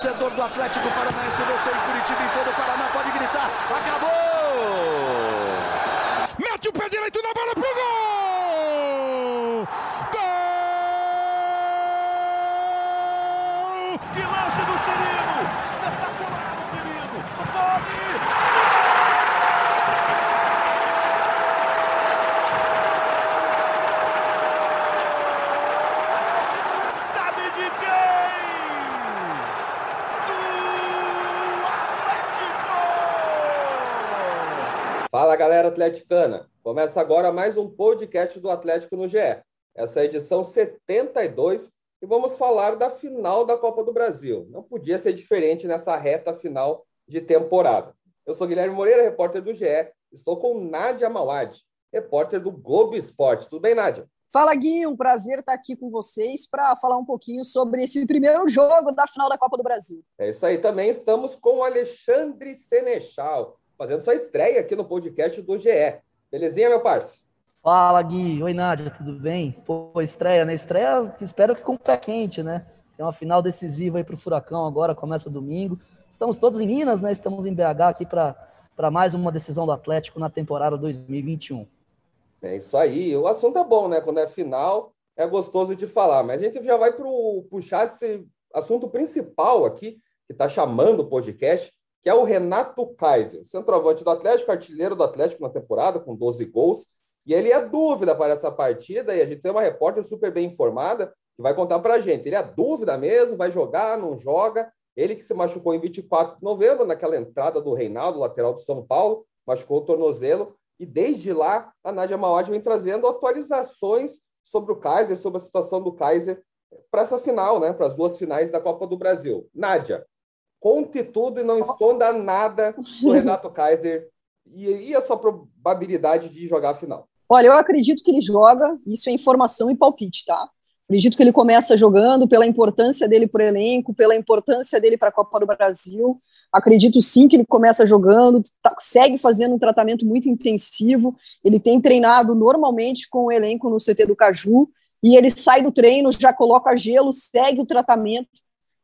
torcedor do Atlético Paranaense, você em Curitiba e todo o Paraná pode gritar: acabou! Mete o pé direito na bola pro gol! Gol! Que lance do Cirino! Espetacular o Cirino! Rony! Sabe de quem? Do Atlético! Fala galera atleticana! Começa agora mais um podcast do Atlético no GE. Essa é a edição 72 e vamos falar da final da Copa do Brasil. Não podia ser diferente nessa reta final de temporada. Eu sou Guilherme Moreira, repórter do GE. Estou com Nádia Mauad, repórter do Globo Esporte. Tudo bem, Nádia? Fala, Gui, um prazer estar aqui com vocês para falar um pouquinho sobre esse primeiro jogo da final da Copa do Brasil. É isso aí. Também estamos com o Alexandre Senechal, fazendo sua estreia aqui no podcast do GE. Belezinha, meu parceiro? Fala, Gui. Oi, Nádia, tudo bem? Pô, estreia, né? Estreia, espero que com o pé quente, né? Tem uma final decisiva aí para o Furacão agora, começa domingo. Estamos todos em Minas, né? Estamos em BH aqui para mais uma decisão do Atlético na temporada 2021. É isso aí. O assunto é bom, né? Quando é final, é gostoso de falar. Mas a gente já vai pro, puxar esse assunto principal aqui, que está chamando o podcast, que é o Renato Kaiser, centroavante do Atlético, artilheiro do Atlético na temporada, com 12 gols. E ele é dúvida para essa partida, e a gente tem uma repórter super bem informada que vai contar para a gente. Ele é dúvida mesmo, vai jogar, não joga. Ele que se machucou em 24 de novembro, naquela entrada do Reinaldo, lateral do São Paulo, machucou o tornozelo. E desde lá, a Nádia Mauad vem trazendo atualizações sobre o Kaiser, sobre a situação do Kaiser para essa final, né? Para as duas finais da Copa do Brasil. Nádia, conte tudo e não esconda nada do Renato Kaiser e, e a sua probabilidade de jogar a final. Olha, eu acredito que ele joga, isso é informação e palpite, tá? Acredito que ele começa jogando pela importância dele para o elenco, pela importância dele para a Copa do Brasil. Acredito sim que ele começa jogando, tá, segue fazendo um tratamento muito intensivo. Ele tem treinado normalmente com o elenco no CT do Caju e ele sai do treino, já coloca gelo, segue o tratamento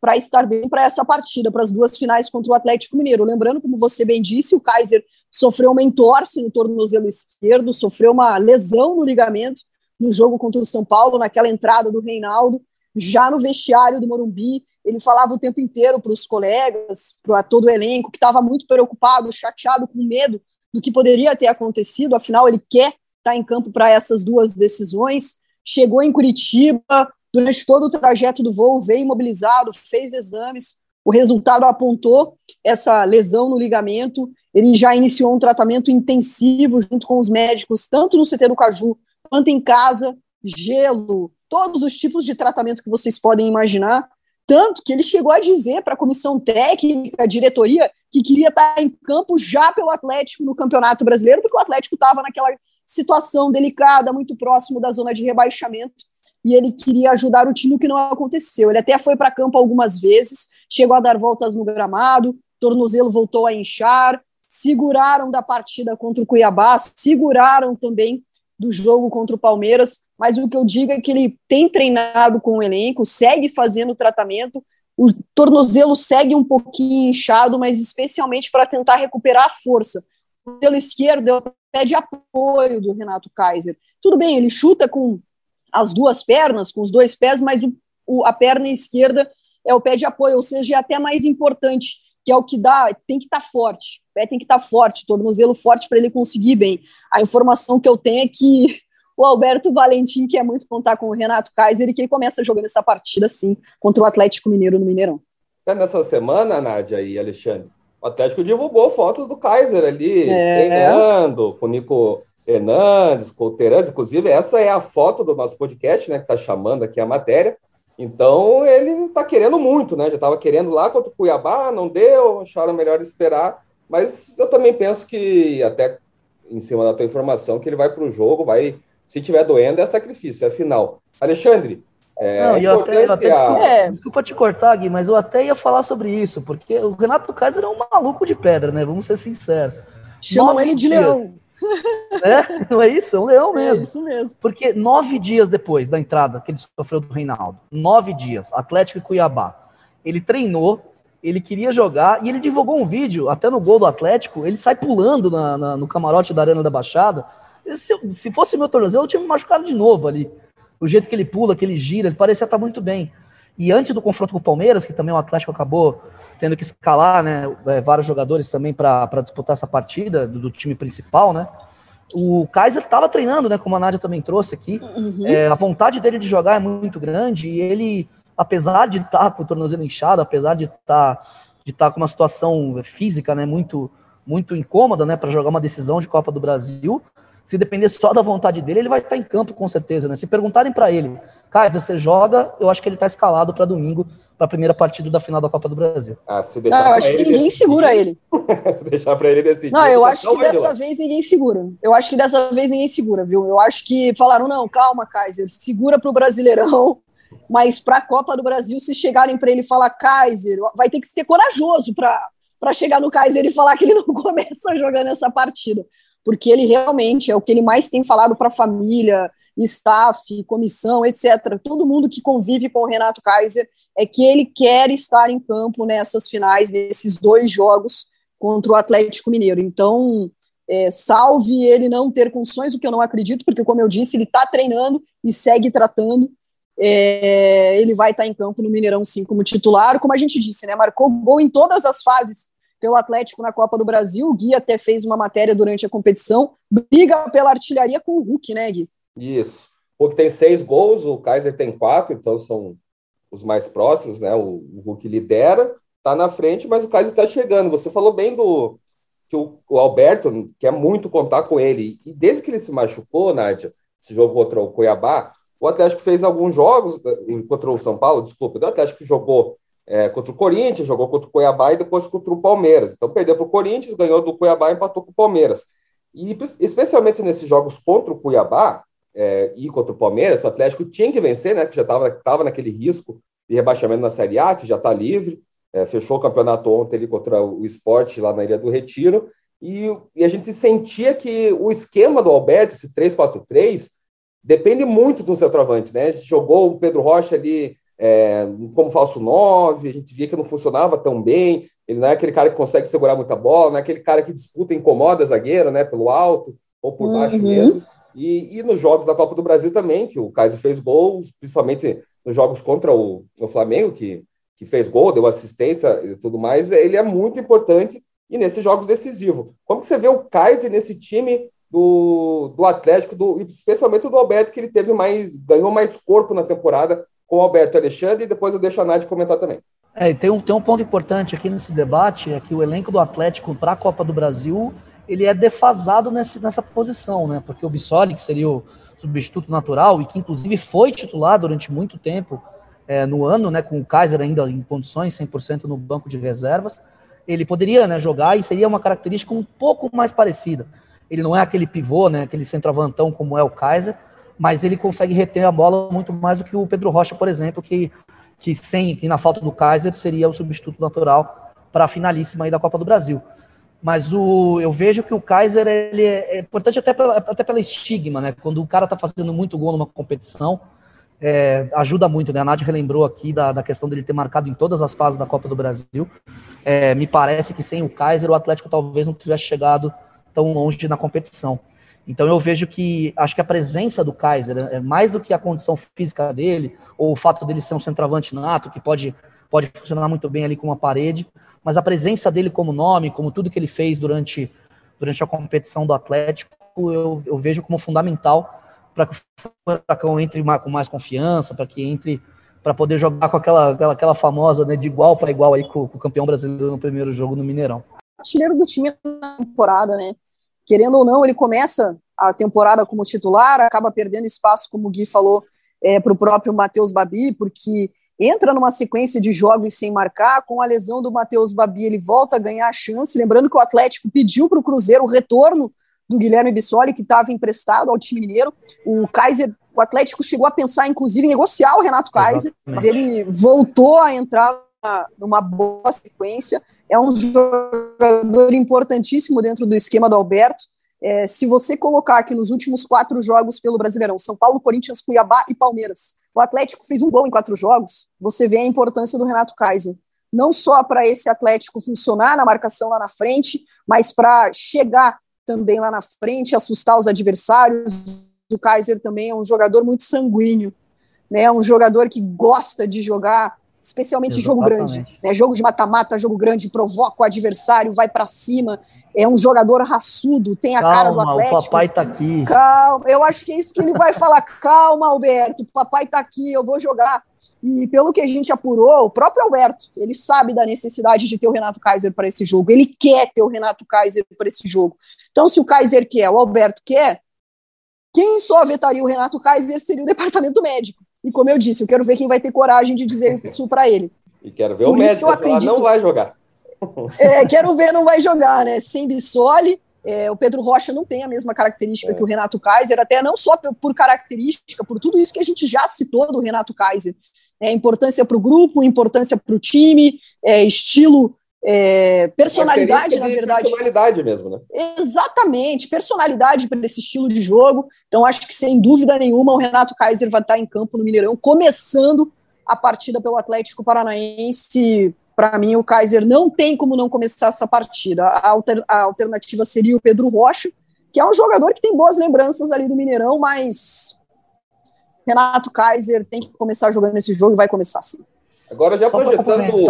para estar bem para essa partida, para as duas finais contra o Atlético Mineiro. Lembrando, como você bem disse, o Kaiser sofreu uma entorse no tornozelo esquerdo, sofreu uma lesão no ligamento no jogo contra o São Paulo, naquela entrada do Reinaldo, já no vestiário do Morumbi, ele falava o tempo inteiro para os colegas, para todo o elenco, que estava muito preocupado, chateado, com medo do que poderia ter acontecido, afinal ele quer estar tá em campo para essas duas decisões, chegou em Curitiba, durante todo o trajeto do voo, veio imobilizado, fez exames, o resultado apontou essa lesão no ligamento, ele já iniciou um tratamento intensivo junto com os médicos, tanto no CT do Caju quanto em casa, gelo, todos os tipos de tratamento que vocês podem imaginar. Tanto que ele chegou a dizer para a comissão técnica, a diretoria, que queria estar em campo já pelo Atlético no Campeonato Brasileiro, porque o Atlético estava naquela situação delicada, muito próximo da zona de rebaixamento, e ele queria ajudar o time, o que não aconteceu. Ele até foi para campo algumas vezes, chegou a dar voltas no gramado, tornozelo voltou a inchar, seguraram da partida contra o Cuiabá, seguraram também do jogo contra o Palmeiras, mas o que eu digo é que ele tem treinado com o elenco, segue fazendo tratamento, o tornozelo segue um pouquinho inchado, mas especialmente para tentar recuperar a força. O tornozelo esquerdo é o pé de apoio do Renato Kaiser. Tudo bem, ele chuta com as duas pernas, com os dois pés, mas o, o, a perna esquerda é o pé de apoio, ou seja, é até mais importante, que é o que dá, tem que estar tá forte, o pé tem que estar tá forte, tornozelo forte para ele conseguir bem. A informação que eu tenho é que o Alberto Valentim quer muito contar com o Renato Kaiser e que ele começa jogando essa partida, sim, contra o Atlético Mineiro no Mineirão. Até nessa semana, Nádia e Alexandre, o Atlético divulgou fotos do Kaiser ali, é. treinando com o Nico Hernandes, Terãs, inclusive essa é a foto do nosso podcast, né, que está chamando aqui a matéria, então ele está querendo muito, né? Já estava querendo lá contra o Cuiabá, não deu, acharam melhor esperar. Mas eu também penso que, até em cima da tua informação, que ele vai para o jogo, vai, se tiver doendo, é sacrifício, é final. Alexandre, é não, eu até, eu até, desculpa, é. desculpa, te cortar, Gui, mas eu até ia falar sobre isso, porque o Renato Kaiser é um maluco de pedra, né? Vamos ser sinceros. Chamam ele de leão. É, não é isso? É um leão é mesmo. É isso mesmo. Porque nove dias depois da entrada que ele sofreu do Reinaldo, nove dias, Atlético e Cuiabá, ele treinou, ele queria jogar e ele divulgou um vídeo, até no gol do Atlético, ele sai pulando na, na, no camarote da Arena da Baixada. Se, se fosse meu tornozelo, eu tinha me machucado de novo ali. O jeito que ele pula, que ele gira, ele parecia estar muito bem. E antes do confronto com o Palmeiras, que também o Atlético acabou tendo que escalar né, é, vários jogadores também para disputar essa partida do, do, time principal, né? O Kaiser estava treinando, né? Como a Nádia também trouxe aqui. Uhum. É, a vontade dele de jogar é muito grande e ele apesar de estar tá com o tornozelo inchado, apesar de estar tá, de estar tá com uma situação física, né, muito muito incômoda, né, para jogar uma decisão de Copa do Brasil, se depender só da vontade dele, ele vai estar em campo com certeza, né? Se perguntarem para ele, Kaiser, você joga? Eu acho que ele está escalado para domingo, para a primeira partida da final da Copa do Brasil. Ah, se deixar não, eu acho que ninguém decidir, segura ele. se deixar para ele decidir. Não, eu acho que dessa vez ninguém segura. Eu acho que dessa vez ninguém segura, viu? Eu acho que falaram, não, calma, Kaiser, segura para o Brasileirão mas para a Copa do Brasil, se chegarem para ele falar Kaiser, vai ter que ser corajoso para chegar no Kaiser e falar que ele não começa jogando essa partida, porque ele realmente é o que ele mais tem falado para a família, staff, comissão, etc. Todo mundo que convive com o Renato Kaiser é que ele quer estar em campo nessas finais, nesses dois jogos contra o Atlético Mineiro. Então, é, salve ele não ter condições, o que eu não acredito, porque, como eu disse, ele está treinando e segue tratando é, ele vai estar em campo no Mineirão sim como titular, como a gente disse, né? Marcou gol em todas as fases pelo Atlético na Copa do Brasil. O Gui até fez uma matéria durante a competição. Briga pela artilharia com o Hulk, né, Gui? Isso. O Hulk tem seis gols, o Kaiser tem quatro, então são os mais próximos, né? O, o Hulk lidera, tá na frente, mas o Kaiser está chegando. Você falou bem do que o, o, Alberto quer muito contar com ele. E desde que ele se machucou, Nádia, esse jogo contra o Cuiabá, o Atlético fez alguns jogos eh, contra o São Paulo, desculpa, o Atlético jogou é, contra o Corinthians, jogou contra o Cuiabá e depois contra o Palmeiras. Então perdeu para o Corinthians, ganhou do Cuiabá e empatou com o Palmeiras. E especialmente nesses jogos contra o Cuiabá é, e contra o Palmeiras, o Atlético tinha que vencer, né? Que já estava naquele risco de rebaixamento na Série A, que já está livre. É, fechou o campeonato ontem ali contra o Esporte lá na Ilha do Retiro. E, e a gente sentia que o esquema do Alberto, esse 3-4-3, depende muito do centroavante, né? A gente jogou o Pedro Rocha ali é, como falso 9, a gente via que não funcionava tão bem, ele não é aquele cara que consegue segurar muita bola, não é aquele cara que disputa e incomoda a zagueira, né, pelo alto ou por uhum. baixo mesmo. E, e, nos jogos da Copa do Brasil também, que o Kaiser fez gols, principalmente nos jogos contra o, o Flamengo, que, que fez gol, deu assistência e tudo mais, ele é muito importante e nesses jogos decisivos. Como que você vê o Kaiser nesse time do, do Atlético, do, especialmente do Alberto, que ele teve mais, ganhou mais corpo na temporada com o Alberto Alexandre, e depois eu deixo a Nádia comentar também. É, tem um, tem um ponto importante aqui nesse debate, é que o elenco do Atlético para a Copa do Brasil, ele é defasado nesse, nessa posição, né? Porque o Bissoli, que seria o substituto natural, e que inclusive foi titular durante muito tempo é, no ano, né, com o Kaiser ainda em condições, 100% no banco de reservas, ele poderia né, jogar e seria uma característica um pouco mais parecida. Ele não é aquele pivô, né, aquele centroavantão como é o Kaiser, mas ele consegue reter a bola muito mais do que o Pedro Rocha, por exemplo, que, que sem que na falta do Kaiser seria o substituto natural para a finalíssima aí da Copa do Brasil. Mas o, eu vejo que o Kaiser ele é, é importante até pela, até pela estigma, né? Quando o cara está fazendo muito gol numa competição, é, ajuda muito, né? A Nádia relembrou aqui da, da questão dele ter marcado em todas as fases da Copa do Brasil. É, me parece que sem o Kaiser o Atlético talvez não tivesse chegado tão longe na competição. Então eu vejo que acho que a presença do Kaiser é mais do que a condição física dele ou o fato dele ser um centroavante nato que pode pode funcionar muito bem ali com uma parede, mas a presença dele como nome, como tudo que ele fez durante durante a competição do Atlético, eu, eu vejo como fundamental para que o Furacão entre com mais confiança, para que entre para poder jogar com aquela, aquela, aquela famosa né, de igual para igual aí com, com, o campeão brasileiro no primeiro jogo no Mineirão. Artilheiro do time na temporada, né? Querendo ou não, ele começa a temporada como titular, acaba perdendo espaço, como o Gui falou, é, para o próprio Matheus Babi, porque entra numa sequência de jogos sem marcar, com a lesão do Matheus Babi, ele volta a ganhar a chance, lembrando que o Atlético pediu para o Cruzeiro o retorno do Guilherme Bissoli, que estava emprestado ao time mineiro, o Kaiser, o Atlético chegou a pensar, inclusive, em negociar o Renato Kaiser, Exatamente. mas ele voltou a entrar numa boa sequência, é um jogador importantíssimo dentro do esquema do Alberto. É, se você colocar aqui nos últimos quatro jogos pelo Brasileirão, São Paulo, Corinthians, Cuiabá e Palmeiras, o Atlético fez um gol em quatro jogos, você vê a importância do Renato Kaiser. não só para esse Atlético funcionar na marcação lá na frente, mas para chegar também lá na frente, assustar os adversários. O Kaiser também é um jogador muito sanguíneo, né? É um jogador que gosta de jogar, especialmente Exatamente. jogo grande, né? Jogo de mata-mata, jogo grande, provoca o adversário, vai para cima. É um jogador raçudo, tem a Calma, cara do Atlético. O papai tá aqui. Calma, eu acho que é isso que ele vai falar. Calma, Alberto, o papai tá aqui, eu vou jogar. E pelo que a gente apurou, o próprio Alberto, ele sabe da necessidade de ter o Renato Kaiser para esse jogo. Ele quer ter o Renato Kaiser para esse jogo. Então, se o Kaiser quer, o Alberto quer, quem só vetaria o Renato Kaiser seria o departamento médico. E como eu disse, eu quero ver quem vai ter coragem de dizer isso para ele. E quero ver Por o médico que eu acredito, não vai jogar. É, quero ver, não vai jogar, né? Sem Bissoli, é, o Pedro Rocha não tem a mesma característica é. que o Renato Kaiser, até não só por, por, característica, por tudo isso que a gente já citou do Renato Kaiser é, importância para o grupo, importância para o time, é, estilo, é, personalidade, na verdade. Personalidade mesmo, né? Exatamente, personalidade para esse estilo de jogo. Então, acho que sem dúvida nenhuma o Renato Kaiser vai estar em campo no Mineirão, começando a partida pelo Atlético Paranaense. Para mim, o Kaiser não tem como não começar essa partida. A, alter, a alternativa seria o Pedro Rocha, que é um jogador que tem boas lembranças ali do Mineirão, mas Renato Kaiser tem que começar jogando esse jogo e vai começar sim. Agora já só projetando.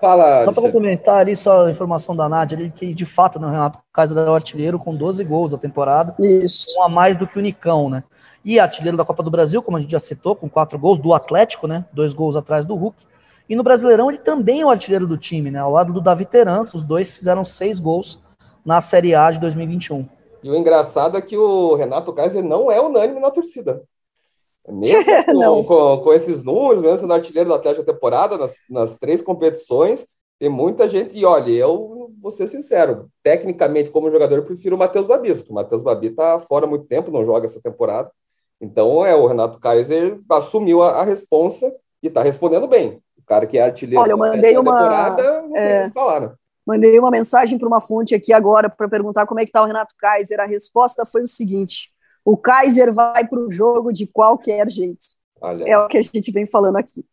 Fala. Só para complementar ali, só a informação da Nádia, ali, que de fato né, o Renato Kaiser é o artilheiro com 12 gols da temporada. Isso. Um a mais do que o Nicão, né? E artilheiro da Copa do Brasil, como a gente já citou, com quatro gols, do Atlético, né? Dois gols atrás do Hulk. E no Brasileirão ele também é o artilheiro do time, né? Ao lado do Davi Terança, os dois fizeram seis gols na Série A de 2021. E o engraçado é que o Renato Kaiser não é unânime na torcida. Mesmo com, com, com, esses números, mesmo sendo artilheiro da Atlético da temporada, nas, nas três competições, tem muita gente. E olha, eu vou ser sincero, tecnicamente, como jogador, eu prefiro o Matheus Babi. O Matheus Babi está fora há muito tempo, não joga essa temporada. Então, é, o Renato Kaiser assumiu a, a responsa e está respondendo bem. O cara que é artilheiro olha, eu mandei da uma, temporada, não é... tem que falar, né? Mandei uma mensagem para uma fonte aqui agora para perguntar como é que está o Renato Kaiser. A resposta foi o seguinte: o Kaiser vai para o jogo de qualquer jeito. Olha. É o que a gente vem falando aqui.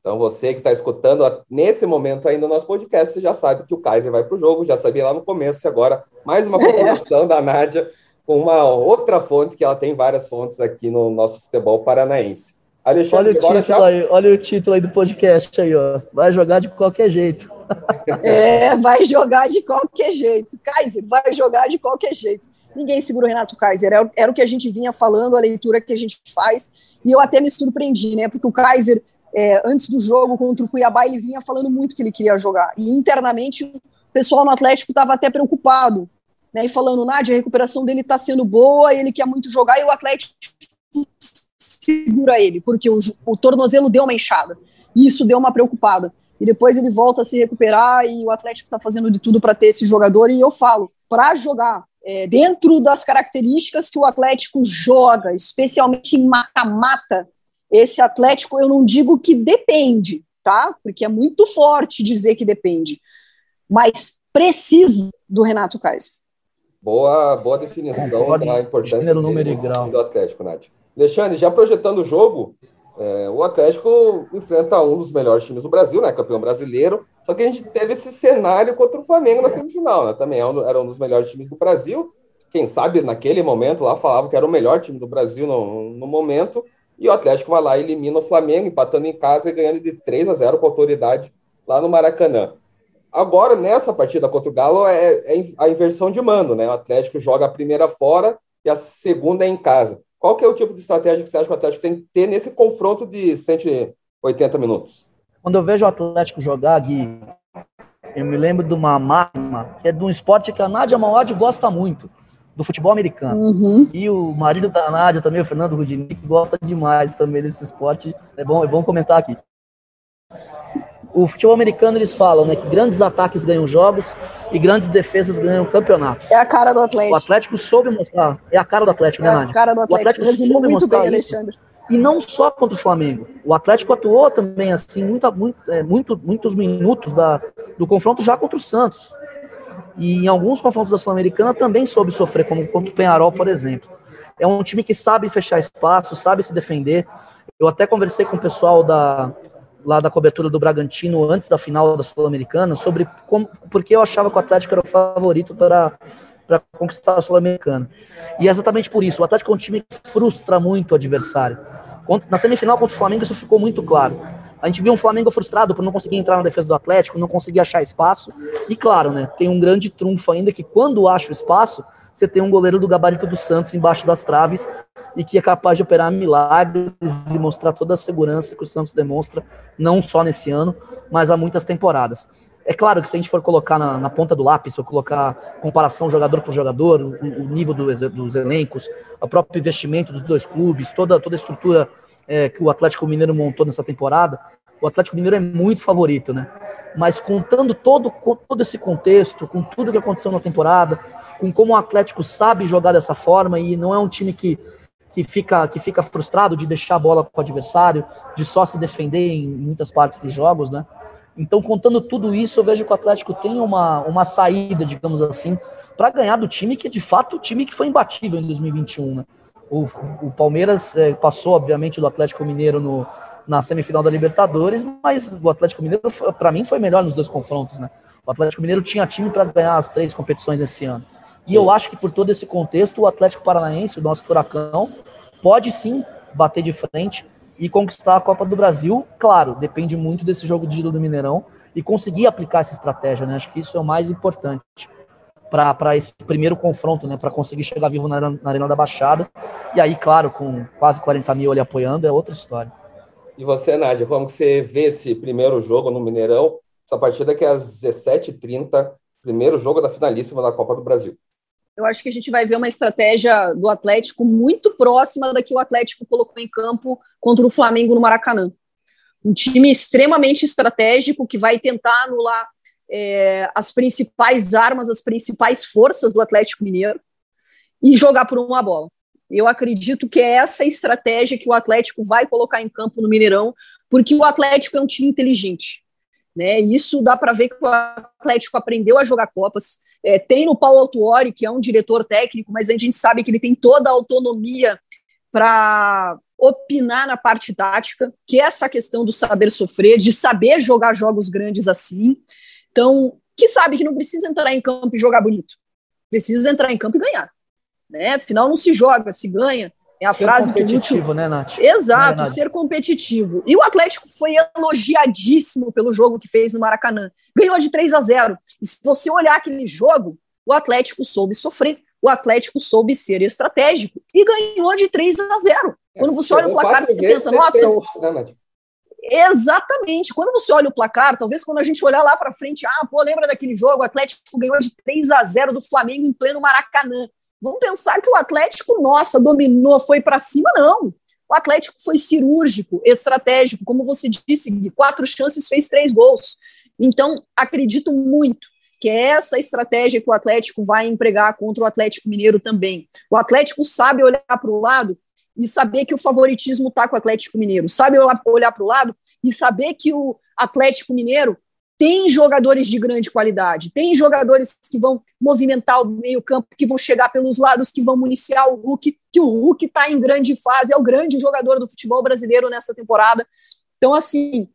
Então, você que está escutando nesse momento ainda o nosso podcast, você já sabe que o Kaiser vai para o jogo, já sabia lá no começo, e agora mais uma confirmação é. da Nádia com uma outra fonte, que ela tem várias fontes aqui no nosso futebol paranaense. Alexandre, olha o, título já... aí, olha o título aí do podcast aí, ó. Vai jogar de qualquer jeito. É, vai jogar de qualquer jeito. Kaiser, vai jogar de qualquer jeito ninguém segura o Renato Kaiser. Era, era, o que a gente vinha falando, a leitura que a gente faz, e eu até me surpreendi, né? Porque o Kaiser, é, antes do jogo contra o Cuiabá, ele vinha falando muito que ele queria jogar. E internamente o pessoal no Atlético estava até preocupado, né? E falando, Nádia, a recuperação dele está sendo boa, ele quer muito jogar, e o Atlético segura ele, porque o, o tornozelo deu uma enxada. E isso deu uma preocupada. E depois ele volta a se recuperar e o Atlético está fazendo de tudo para ter esse jogador. E eu falo, para jogar é, dentro das características que o Atlético joga, especialmente em mata-mata, esse Atlético eu não digo que depende, tá? Porque é muito forte dizer que depende, mas precisa do Renato Kaiser. Boa, boa definição da importância do, do Atlético, Nath. Alexandre, já projetando o jogo, é, o Atlético enfrenta um dos melhores times do Brasil, né? Campeão brasileiro. Só que a gente teve esse cenário contra o Flamengo na semifinal, né? Também é era um dos melhores times do Brasil. Quem sabe naquele momento lá falava que era o melhor time do Brasil no, no momento. E o Atlético vai lá e elimina o Flamengo, empatando em casa e ganhando de 3 a 0 com autoridade lá no Maracanã. Agora, nessa partida contra o Galo, é, é a inversão de mando, né? O Atlético joga a primeira fora e a segunda é em casa. Qual que é o tipo de estratégia que você acha que o Atlético tem que ter nesse confronto de 180 minutos? Quando eu vejo o Atlético jogar, Gui, eu me lembro de uma máxima, que é de um esporte que a Nádia Mauad gosta muito, do futebol americano. Uhum. E o marido da Nádia também, o Fernando Rudinick, gosta demais também desse esporte. É bom, é bom comentar aqui o futebol americano eles falam, né, que grandes ataques ganham jogos e grandes defesas ganham campeonatos. É a cara do Atlético. O Atlético soube mostrar, é a cara do Atlético, né, é né, Nádia? É a cara do Atlético. O Atlético Resumiu soube muito bem, Alexandre. E não só contra o Flamengo. O Atlético atuou também assim, muito, muito, é, muito, muitos minutos da, do confronto já contra o Santos. E em alguns confrontos da Sul-Americana também soube sofrer, como contra o Penharol, por exemplo. É um time que sabe fechar espaço, sabe se defender. Eu até conversei com o pessoal da, lá da cobertura do Bragantino antes da final da Sul-Americana sobre como, porque eu achava que o Atlético era o favorito para para conquistar a Sul-Americana. E é exatamente por isso, o Atlético é um time que frustra muito o adversário. Na semifinal contra o Flamengo isso ficou muito claro. A gente viu um Flamengo frustrado por não conseguir entrar na defesa do Atlético, não conseguir achar espaço. E claro, né, tem um grande trunfo ainda que quando acha o espaço, você tem um goleiro do gabarito do Santos embaixo das traves e que é capaz de operar milagres e mostrar toda a segurança que o Santos demonstra, não só nesse ano, mas há muitas temporadas. É claro que se a gente for colocar na, na ponta do lápis, for colocar comparação jogador por jogador, o, o nível do, dos elencos, o próprio investimento dos dois clubes, toda, toda a estrutura é, que o Atlético Mineiro montou nessa temporada, o Atlético Mineiro é muito favorito, né? Mas contando todo, todo esse contexto, com tudo que aconteceu na temporada, com como o Atlético sabe jogar dessa forma e não é um time que que fica, que fica frustrado de deixar a bola com o adversário, de só se defender em muitas partes dos jogos, né? Então, contando tudo isso, eu vejo que o Atlético tem uma, uma saída, digamos assim, para ganhar do time que, de fato, o time que foi imbatível em 2021, né? O, o Palmeiras é, passou, obviamente, do Atlético Mineiro no, na semifinal da Libertadores, mas o Atlético Mineiro, para mim, foi melhor nos dois confrontos, né? O Atlético Mineiro tinha time para ganhar as três competições esse ano. E eu acho que por todo esse contexto, o Atlético Paranaense, o nosso furacão, pode sim bater de frente e conquistar a Copa do Brasil. Claro, depende muito desse jogo de do Mineirão e conseguir aplicar essa estratégia, né? Acho que isso é o mais importante para esse primeiro confronto, né? Para conseguir chegar vivo na, na, Arena da Baixada. E aí, claro, com quase 40 mil ali apoiando, é outra história. E você, Nádia, como você vê esse primeiro jogo no Mineirão? Essa partida que é às 17h30, primeiro jogo da finalíssima da Copa do Brasil eu acho que a gente vai ver uma estratégia do Atlético muito próxima da que o Atlético colocou em campo contra o Flamengo no Maracanã. Um time extremamente estratégico que vai tentar anular é, as principais armas, as principais forças do Atlético Mineiro e jogar por uma bola. Eu acredito que é essa estratégia que o Atlético vai colocar em campo no Mineirão, porque o Atlético é um time inteligente. Né? Isso dá para ver que o Atlético aprendeu a jogar Copas. É, tem no Paulo Autuori, que é um diretor técnico, mas a gente sabe que ele tem toda a autonomia para opinar na parte tática, que é essa questão do saber sofrer, de saber jogar jogos grandes assim. Então, que sabe que não precisa entrar em campo e jogar bonito. Precisa entrar em campo e ganhar. Né? Afinal, não se joga, se ganha. É a ser frase que competitivo, né, Nath? Exato, é, ser competitivo. E o Atlético foi elogiadíssimo pelo jogo que fez no Maracanã. Ganhou de 3 a 0. E se você olhar aquele jogo, o Atlético soube sofrer, o Atlético soube ser estratégico e ganhou de 3 a 0. É, Quando você olha o placar, você pensa, nossa, né, Exatamente. Quando você olha o placar, talvez quando a gente olhar lá para frente, ah, pô, lembra daquele jogo? O Atlético ganhou de 3 a 0 do Flamengo em pleno Maracanã. Vamos pensar que o Atlético, nossa, dominou, foi para cima, não. O Atlético foi cirúrgico, estratégico, como você disse, de quatro chances fez três gols. Então, acredito muito que é essa estratégia que o Atlético vai empregar contra o Atlético Mineiro também. O Atlético sabe olhar para o lado e saber que o favoritismo está com o Atlético Mineiro, sabe olhar para o lado e saber que o Atlético Mineiro tem jogadores de grande qualidade, tem jogadores que vão movimentar o meio-campo, que vão chegar pelos lados, que vão municiar o Hulk, que o Hulk está em grande fase, é o grande jogador do futebol brasileiro nessa temporada. Então, assim,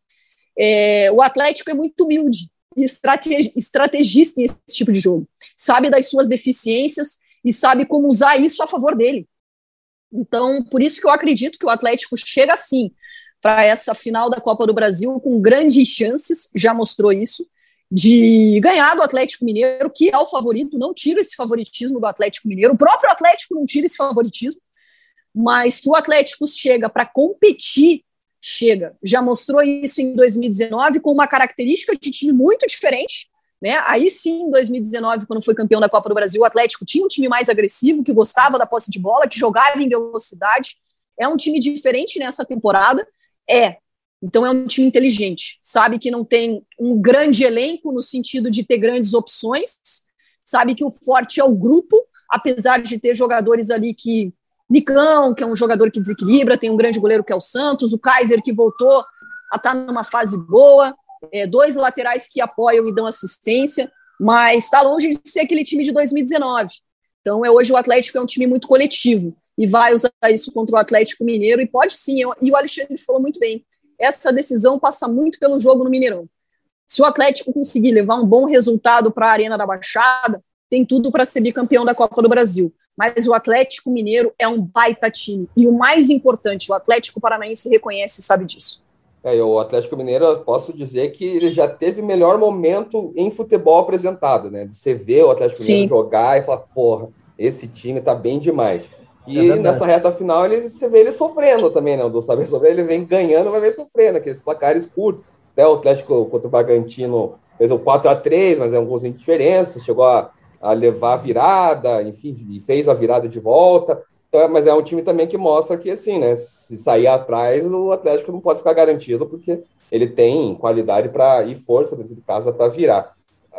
é, o Atlético é muito humilde e estrategi estrategista nesse tipo de jogo. Sabe das suas deficiências e sabe como usar isso a favor dele. Então, por isso que eu acredito que o Atlético chega assim, para essa final da Copa do Brasil com grandes chances, já mostrou isso, de ganhar do Atlético Mineiro, que é o favorito, não tira esse favoritismo do Atlético Mineiro, o próprio Atlético não tira esse favoritismo, mas que o Atlético chega para competir, chega. Já mostrou isso em 2019 com uma característica de time muito diferente, né? Aí sim, em 2019, quando foi campeão da Copa do Brasil, o Atlético tinha um time mais agressivo, que gostava da posse de bola, que jogava em velocidade. É um time diferente nessa temporada é. Então é um time inteligente, sabe que não tem um grande elenco no sentido de ter grandes opções, sabe que o forte é o grupo, apesar de ter jogadores ali que Nicão, que é um jogador que desequilibra, tem um grande goleiro que é o Santos, o Kaiser que voltou a estar tá numa fase boa, é, dois laterais que apoiam e dão assistência, mas está longe de ser aquele time de 2019. Então, é, hoje o Atlético é um time muito coletivo e vai usar isso contra o Atlético Mineiro, e pode sim, eu, e o Alexandre falou muito bem, essa decisão passa muito pelo jogo no Mineirão. Se o Atlético conseguir levar um bom resultado para a Arena da Baixada, tem tudo para ser bicampeão da Copa do Brasil. Mas o Atlético Mineiro é um baita time. E o mais importante, o Atlético Paranaense reconhece e sabe disso. É, o Atlético Mineiro, eu posso dizer que ele já teve melhor momento em futebol apresentado, né? Você ver o Atlético Sim. Mineiro jogar e falar, porra, esse time tá bem demais. E é nessa reta final, ele, você vê ele sofrendo também, né? Do saber sobre ele vem ganhando, vai ver sofrendo, aqueles placares curtos. Até o Atlético contra o Bragantino fez o 4 a 3 mas é um golzinho de diferença, chegou a, a levar a virada, enfim, fez a virada de volta. Então, mas é um time também que mostra que, assim, né? Se sair atrás, o Atlético não pode ficar garantido, porque ele tem qualidade para e força dentro de casa para virar.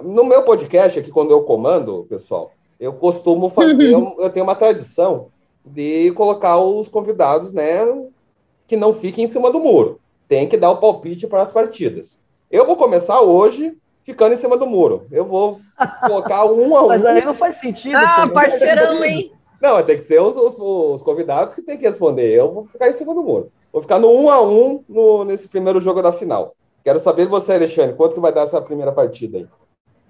No meu podcast, aqui, quando eu comando, pessoal, eu costumo fazer, eu, eu, tenho uma tradição de colocar os convidados, né, que não fiquem em cima do muro. Tem que dar o palpite para as partidas. Eu vou começar hoje ficando em cima do muro. Eu vou colocar um a um. Mas aí não faz sentido. Ah, parceirão, hein? Não, tem que ser os, os, os, convidados que tem que responder. Eu vou ficar em cima do muro. Vou ficar no 1 um a 1 um no, nesse primeiro jogo da final. Quero saber de você, Alexandre, quanto que vai dar essa primeira partida aí?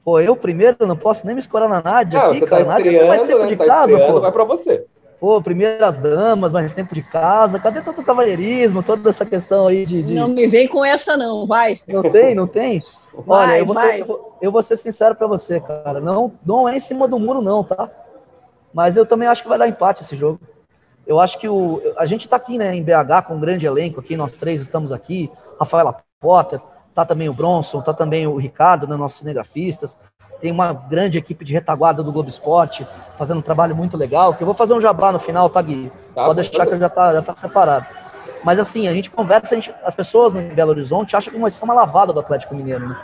Pô, eu primeiro não posso nem me escorar na Nádia. Ah, aqui, você tá cara. estreando, né? De tá casa, estreando, pô. vai pra você. Pô, primeiras damas, mais tempo de casa. Cadê todo o cavalheirismo, toda essa questão aí de, de... Não me vem com essa não, vai. Não tem, não tem? Vai, Olha, eu vou. Ter, eu vou ser sincero para você, cara. Não, não é em cima do muro, não, tá? Mas eu também acho que vai dar empate esse jogo. Eu acho que o, a gente está aqui né, em BH com um grande elenco aqui, nós três estamos aqui, Rafaela Potter, tá também o Bronson, tá também o Ricardo, né, nossos cinegrafistas. Tem uma grande equipe de retaguarda do Globo Esporte fazendo um trabalho muito legal, que eu vou fazer um jabá no final, tá, Gui? Tá, Pode deixar que já tá, já tá separado. Mas assim, a gente conversa, a gente, as pessoas em Belo Horizonte acham que vai ser uma lavada do Atlético Mineiro, né?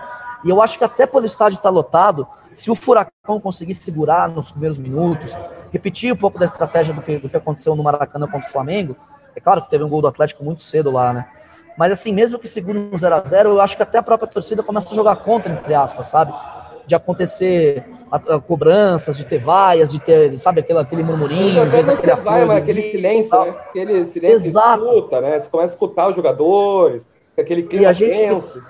E eu acho que até pelo estádio estar lotado, se o Furacão conseguir segurar nos primeiros minutos, repetir um pouco da estratégia do que, do que aconteceu no Maracanã contra o Flamengo, é claro que teve um gol do Atlético muito cedo lá, né? Mas assim, mesmo que segure no 0 a 0 eu acho que até a própria torcida começa a jogar contra, entre aspas, sabe? De acontecer a, a cobranças, de ter vaias, de ter, sabe, aquele, aquele murmurinho. Até não aquele, vai, mas aquele silêncio, né? Aquele silêncio Exato. escuta, né? Você começa a escutar os jogadores, aquele clima e a gente, tenso.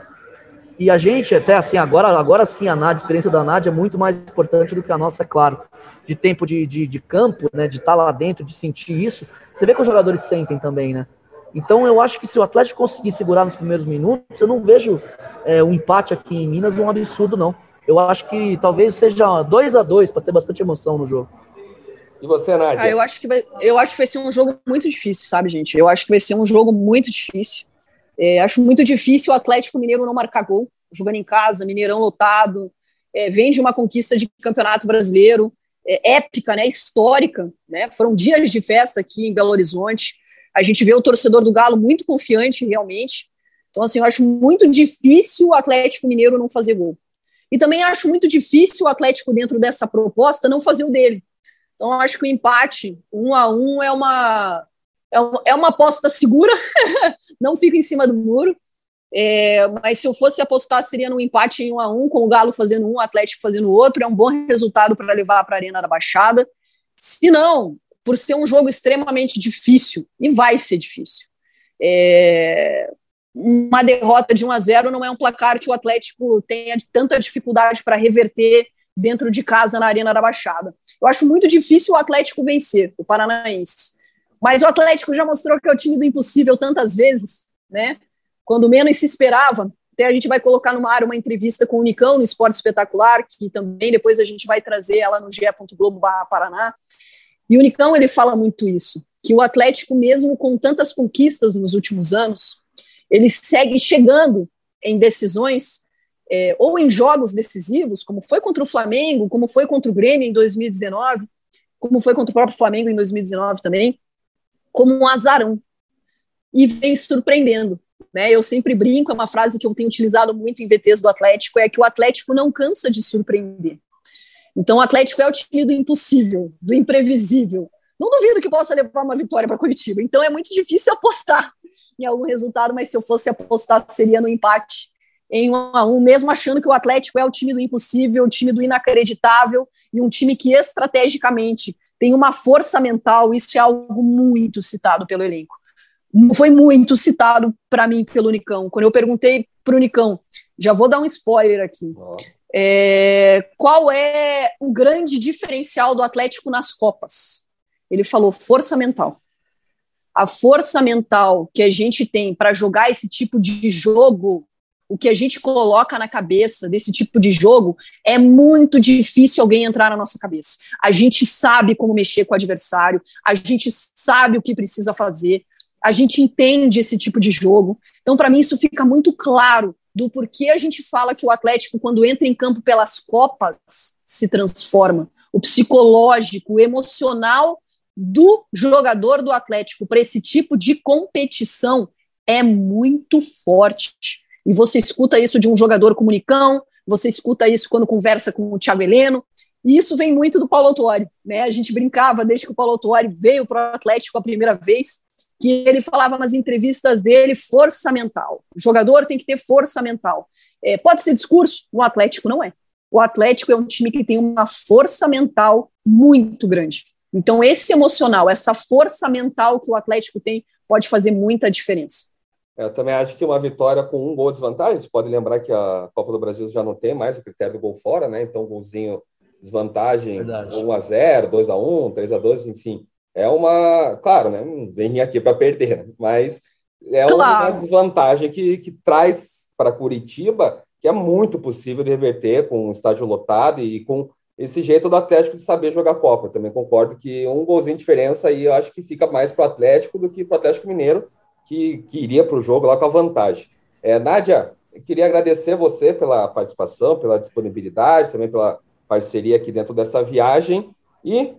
E a gente, até assim, agora, agora sim, a Nádia, a experiência da Nádia é muito mais importante do que a nossa, é claro. De tempo de, de, de campo, né? De estar lá dentro, de sentir isso. Você vê que os jogadores sentem também, né? Então eu acho que se o Atlético conseguir segurar nos primeiros minutos, eu não vejo é, um empate aqui em Minas um absurdo, não. Eu acho que talvez seja 2 a 2 para ter bastante emoção no jogo. E você, Nádia? Ah, eu, acho que vai, eu acho que vai ser um jogo muito difícil, sabe, gente? Eu acho que vai ser um jogo muito difícil. É, acho muito difícil o Atlético Mineiro não marcar gol, jogando em casa, Mineirão lotado, é, vem de uma conquista de campeonato brasileiro, é, épica, né, histórica, né? Foram dias de festa aqui em Belo Horizonte. A gente vê o torcedor do Galo muito confiante, realmente. Então, assim, eu acho muito difícil o Atlético Mineiro não fazer gol. E também acho muito difícil o Atlético, dentro dessa proposta, não fazer o dele. Então, acho que o empate, um a um, é uma, é, é uma aposta segura, não fico em cima do muro. É, mas se eu fosse apostar, seria no empate em um a um, com o Galo fazendo um, o Atlético fazendo outro. É um bom resultado para levar para a Arena da Baixada. Se não, por ser um jogo extremamente difícil, e vai ser difícil. É, uma derrota de 1 a 0 não é um placar que o Atlético tenha tanta dificuldade para reverter dentro de casa na Arena da Baixada. Eu acho muito difícil o Atlético vencer, o Paranaense. Mas o Atlético já mostrou que é o time do impossível tantas vezes, né? Quando menos se esperava. Até a gente vai colocar no ar uma entrevista com o Nicão no Esporte Espetacular, que também depois a gente vai trazer ela no ge.globo Paraná. E o Nicão, ele fala muito isso, que o Atlético, mesmo com tantas conquistas nos últimos anos, ele segue chegando em decisões é, ou em jogos decisivos, como foi contra o Flamengo, como foi contra o Grêmio em 2019, como foi contra o próprio Flamengo em 2019 também, como um azarão e vem surpreendendo. Né? Eu sempre brinco, é uma frase que eu tenho utilizado muito em VTs do Atlético, é que o Atlético não cansa de surpreender. Então, o Atlético é o time do impossível, do imprevisível. Não duvido que possa levar uma vitória para Curitiba. Então, é muito difícil apostar em algum resultado, mas se eu fosse apostar, seria no empate em um a um, mesmo achando que o Atlético é o time do impossível, o time do inacreditável e um time que estrategicamente tem uma força mental, isso é algo muito citado pelo elenco. foi muito citado para mim pelo Nicão. Quando eu perguntei para o Nicão, já vou dar um spoiler aqui. É, qual é o grande diferencial do Atlético nas Copas? Ele falou força mental. A força mental que a gente tem para jogar esse tipo de jogo, o que a gente coloca na cabeça desse tipo de jogo, é muito difícil alguém entrar na nossa cabeça. A gente sabe como mexer com o adversário, a gente sabe o que precisa fazer, a gente entende esse tipo de jogo. Então, para mim, isso fica muito claro do porquê a gente fala que o Atlético, quando entra em campo pelas Copas, se transforma. O psicológico, o emocional do jogador do Atlético para esse tipo de competição é muito forte. E você escuta isso de um jogador comunicão, você escuta isso quando conversa com o Thiago Heleno, e isso vem muito do Paulo Autuori, né? A gente brincava desde que o Paulo Autuori veio para o Atlético a primeira vez, que ele falava nas entrevistas dele força mental. O jogador tem que ter força mental. É, pode ser discurso, o Atlético não é. O Atlético é um time que tem uma força mental muito grande. Então, esse emocional, essa força mental que o Atlético tem, pode fazer muita diferença. É, eu também acho que uma vitória com um gol de desvantagem, a gente pode lembrar que a Copa do Brasil já não tem mais o critério do gol fora, né? Então, golzinho, desvantagem, Verdade. 1 a 0 2 a 1 3 a 2 enfim. É uma. Claro, né? Não vem aqui para perder, né? mas é claro. uma desvantagem que, que traz para Curitiba que é muito possível de reverter com o estádio lotado e com esse jeito do Atlético de saber jogar Copa. Também concordo que um golzinho de diferença aí eu acho que fica mais para o Atlético do que para o Atlético Mineiro, que, que iria para o jogo lá com a vantagem. É, Nádia, queria agradecer você pela participação, pela disponibilidade, também pela parceria aqui dentro dessa viagem e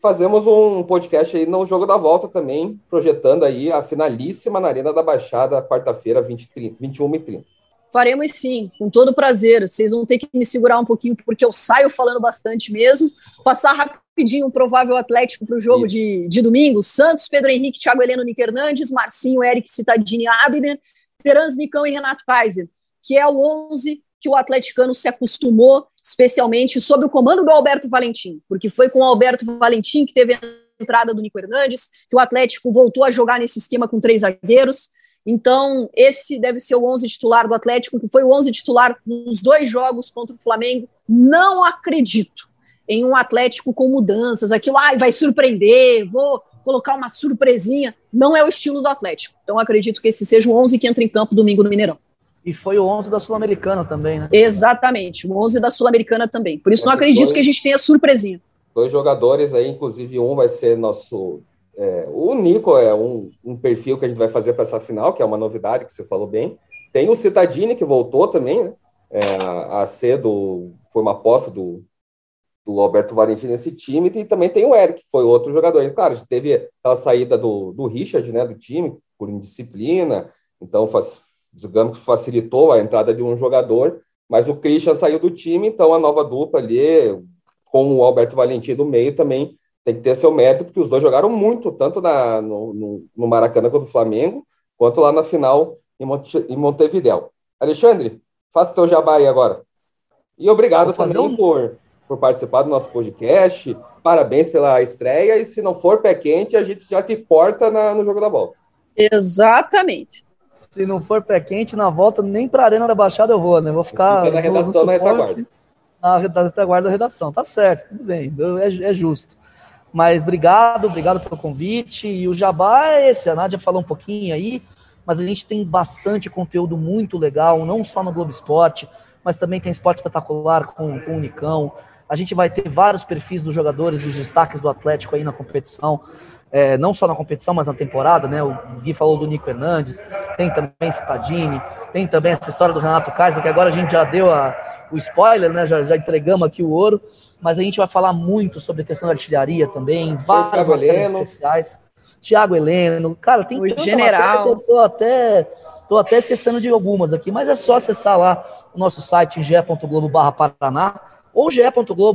fazemos um podcast aí no Jogo da Volta também, projetando aí a finalíssima na Arena da Baixada, quarta-feira, 21 e 30. Faremos sim, com todo prazer. Vocês vão ter que me segurar um pouquinho, porque eu saio falando bastante mesmo. Passar rapidinho um provável Atlético para o jogo de, de domingo. Santos, Pedro Henrique, Thiago Heleno, Nick Hernandes, Marcinho, Eric, Citadini, Abner, Terans, Nicão e Renato Kaiser, que é o 11 que o atleticano se acostumou, especialmente sob o comando do Alberto Valentim, porque foi com o Alberto Valentim que teve a entrada do Nico Hernandes, que o Atlético voltou a jogar nesse esquema com três zagueiros. Então, esse deve ser o 11 titular do Atlético, que foi o 11 titular nos dois jogos contra o Flamengo. Não acredito em um Atlético com mudanças, aquilo, ai, vai surpreender, vou colocar uma surpresinha. Não é o estilo do Atlético. Então, acredito que esse seja o 11 que entra em campo domingo no Mineirão. E foi o 11 da Sul-Americana também, né? Exatamente, o 11 da Sul-Americana também. Por isso, não acredito dois, que a gente tenha surpresinha. Dois jogadores aí, inclusive um vai ser nosso é, o Nico é um, um, perfil que a gente vai fazer para essa final, que é uma novidade que você falou bem. Tem o Citadini, que voltou também, né? É, a ser do. Foi uma aposta do, do Alberto Valentim nesse time, e também tem o Eric, que foi outro jogador. E, claro, a gente teve a saída do, do Richard, né, do time, por indisciplina, então, faz, digamos que facilitou a entrada de um jogador, mas o Christian saiu do time, então a nova dupla ali, com o Alberto Valentim do meio, também tem que ter seu mérito, porque os dois jogaram muito, tanto na, no, no, no Maracanã contra o Flamengo, quanto lá na final em, Monte, em Montevidéu. Alexandre, faça seu jabá aí agora. E obrigado também um... por, por participar do nosso podcast. Parabéns pela estreia. E se não for pé quente, a gente já te corta na, no jogo da volta. Exatamente. Se não for pé quente, na volta, nem para a Arena da Baixada eu vou, né? Vou ficar. Fica na redação, na retaguarda. Na retaguarda da redação. Tá certo, tudo bem. É, é justo. Mas obrigado, obrigado pelo convite. E o Jabá é esse, a Nádia falou um pouquinho aí, mas a gente tem bastante conteúdo muito legal, não só no Globo Esporte, mas também tem esporte espetacular com, com o Unicão. A gente vai ter vários perfis dos jogadores, dos destaques do Atlético aí na competição. É, não só na competição, mas na temporada, né? O Gui falou do Nico Hernandes, tem também Citadini, tem também essa história do Renato Kaiser, que agora a gente já deu a, o spoiler, né? Já, já entregamos aqui o ouro mas a gente vai falar muito sobre a questão da artilharia também, várias matérias especiais. Tiago Heleno, cara, tem o general. eu tô até, tô até esquecendo de algumas aqui, mas é só acessar lá o nosso site em ge.globo Paraná ou ge.globo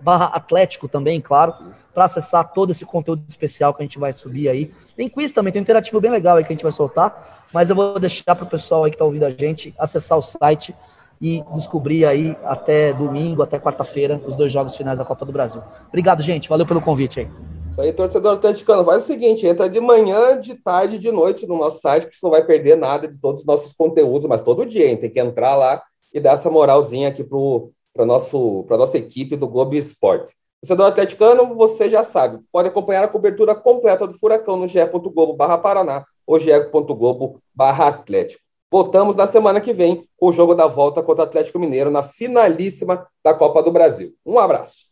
barra Atlético também, claro, para acessar todo esse conteúdo especial que a gente vai subir aí. Tem quiz também, tem um interativo bem legal aí que a gente vai soltar, mas eu vou deixar para o pessoal aí que está ouvindo a gente acessar o site e descobrir aí até domingo, até quarta-feira, os dois jogos finais da Copa do Brasil. Obrigado, gente. Valeu pelo convite aí. Isso aí, torcedor atleticano, faz o seguinte, entra de manhã, de tarde, de noite no nosso site, que você não vai perder nada de todos os nossos conteúdos, mas todo dia, hein? Tem que entrar lá e dar essa moralzinha aqui para a nossa equipe do Globo Esporte. Torcedor atleticano, você já sabe, pode acompanhar a cobertura completa do Furacão no ge.globo barra Paraná ou ge.globo barra Atlético. Voltamos na semana que vem com o jogo da volta contra o Atlético Mineiro na finalíssima da Copa do Brasil. Um abraço.